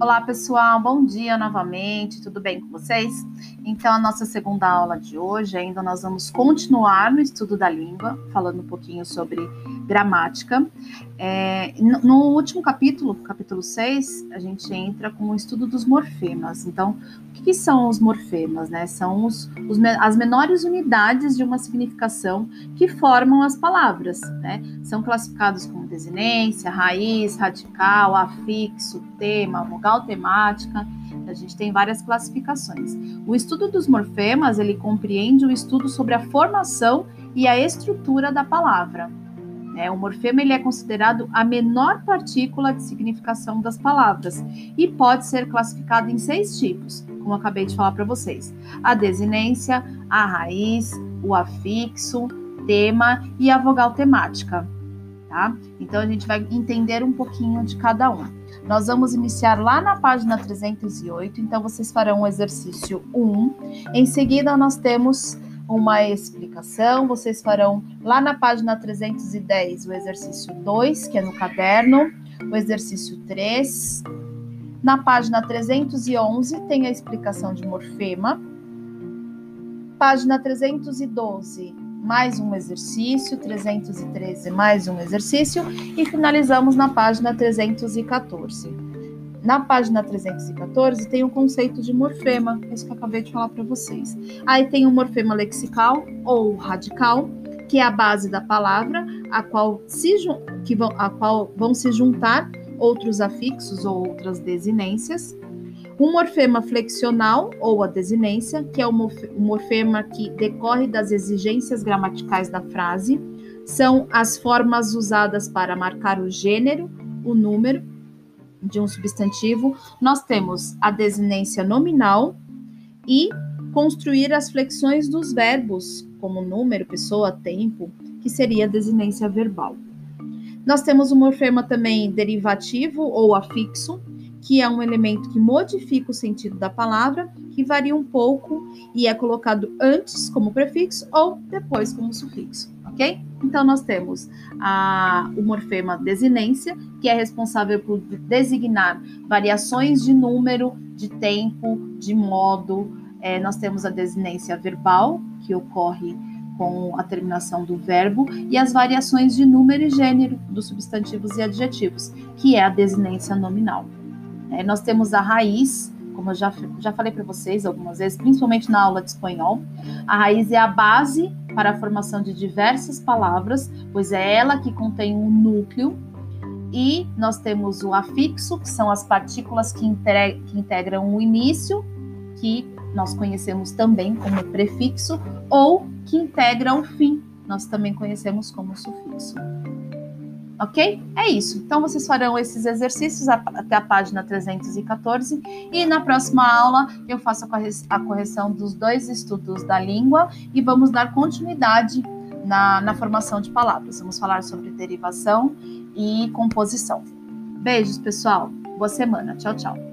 Olá, pessoal, bom dia novamente, tudo bem com vocês? Então, a nossa segunda aula de hoje, ainda nós vamos continuar no estudo da língua, falando um pouquinho sobre gramática. É, no último capítulo, capítulo 6, a gente entra com o estudo dos morfemas. Então, o que, que são os morfemas? Né? São os, os, as menores unidades de uma significação que formam as palavras. Né? São classificados como desinência, raiz, radical, afixo, tema, vogal temática. A gente tem várias classificações. O estudo dos morfemas, ele compreende o estudo sobre a formação e a estrutura da palavra. É, o morfema ele é considerado a menor partícula de significação das palavras e pode ser classificado em seis tipos, como acabei de falar para vocês: a desinência, a raiz, o afixo, tema e a vogal temática. Tá? Então a gente vai entender um pouquinho de cada um. Nós vamos iniciar lá na página 308, então vocês farão o exercício 1. Em seguida, nós temos uma explicação. Vocês farão lá na página 310 o exercício 2, que é no caderno, o exercício 3. Na página 311 tem a explicação de morfema. Página 312, mais um exercício, 313, mais um exercício e finalizamos na página 314. Na página 314 tem o conceito de morfema, isso que eu acabei de falar para vocês. Aí tem o morfema lexical ou radical, que é a base da palavra, a qual, se, que vão, a qual vão se juntar outros afixos ou outras desinências. O morfema flexional ou a desinência, que é o morfema que decorre das exigências gramaticais da frase, são as formas usadas para marcar o gênero, o número de um substantivo, nós temos a desinência nominal e construir as flexões dos verbos, como número, pessoa, tempo, que seria a desinência verbal. Nós temos o morfema também derivativo ou afixo, que é um elemento que modifica o sentido da palavra, que varia um pouco e é colocado antes como prefixo ou depois como sufixo ok? Então, nós temos a, o morfema desinência, que é responsável por designar variações de número, de tempo, de modo. É, nós temos a desinência verbal, que ocorre com a terminação do verbo, e as variações de número e gênero dos substantivos e adjetivos, que é a desinência nominal. É, nós temos a raiz, como eu já, já falei para vocês algumas vezes, principalmente na aula de espanhol, a raiz é a base para a formação de diversas palavras, pois é ela que contém um núcleo. E nós temos o afixo, que são as partículas que, que integram o início, que nós conhecemos também como prefixo, ou que integra o fim, nós também conhecemos como sufixo ok? É isso. Então, vocês farão esses exercícios até a página 314 e na próxima aula eu faço a correção dos dois estudos da língua e vamos dar continuidade na, na formação de palavras. Vamos falar sobre derivação e composição. Beijos, pessoal. Boa semana. Tchau, tchau.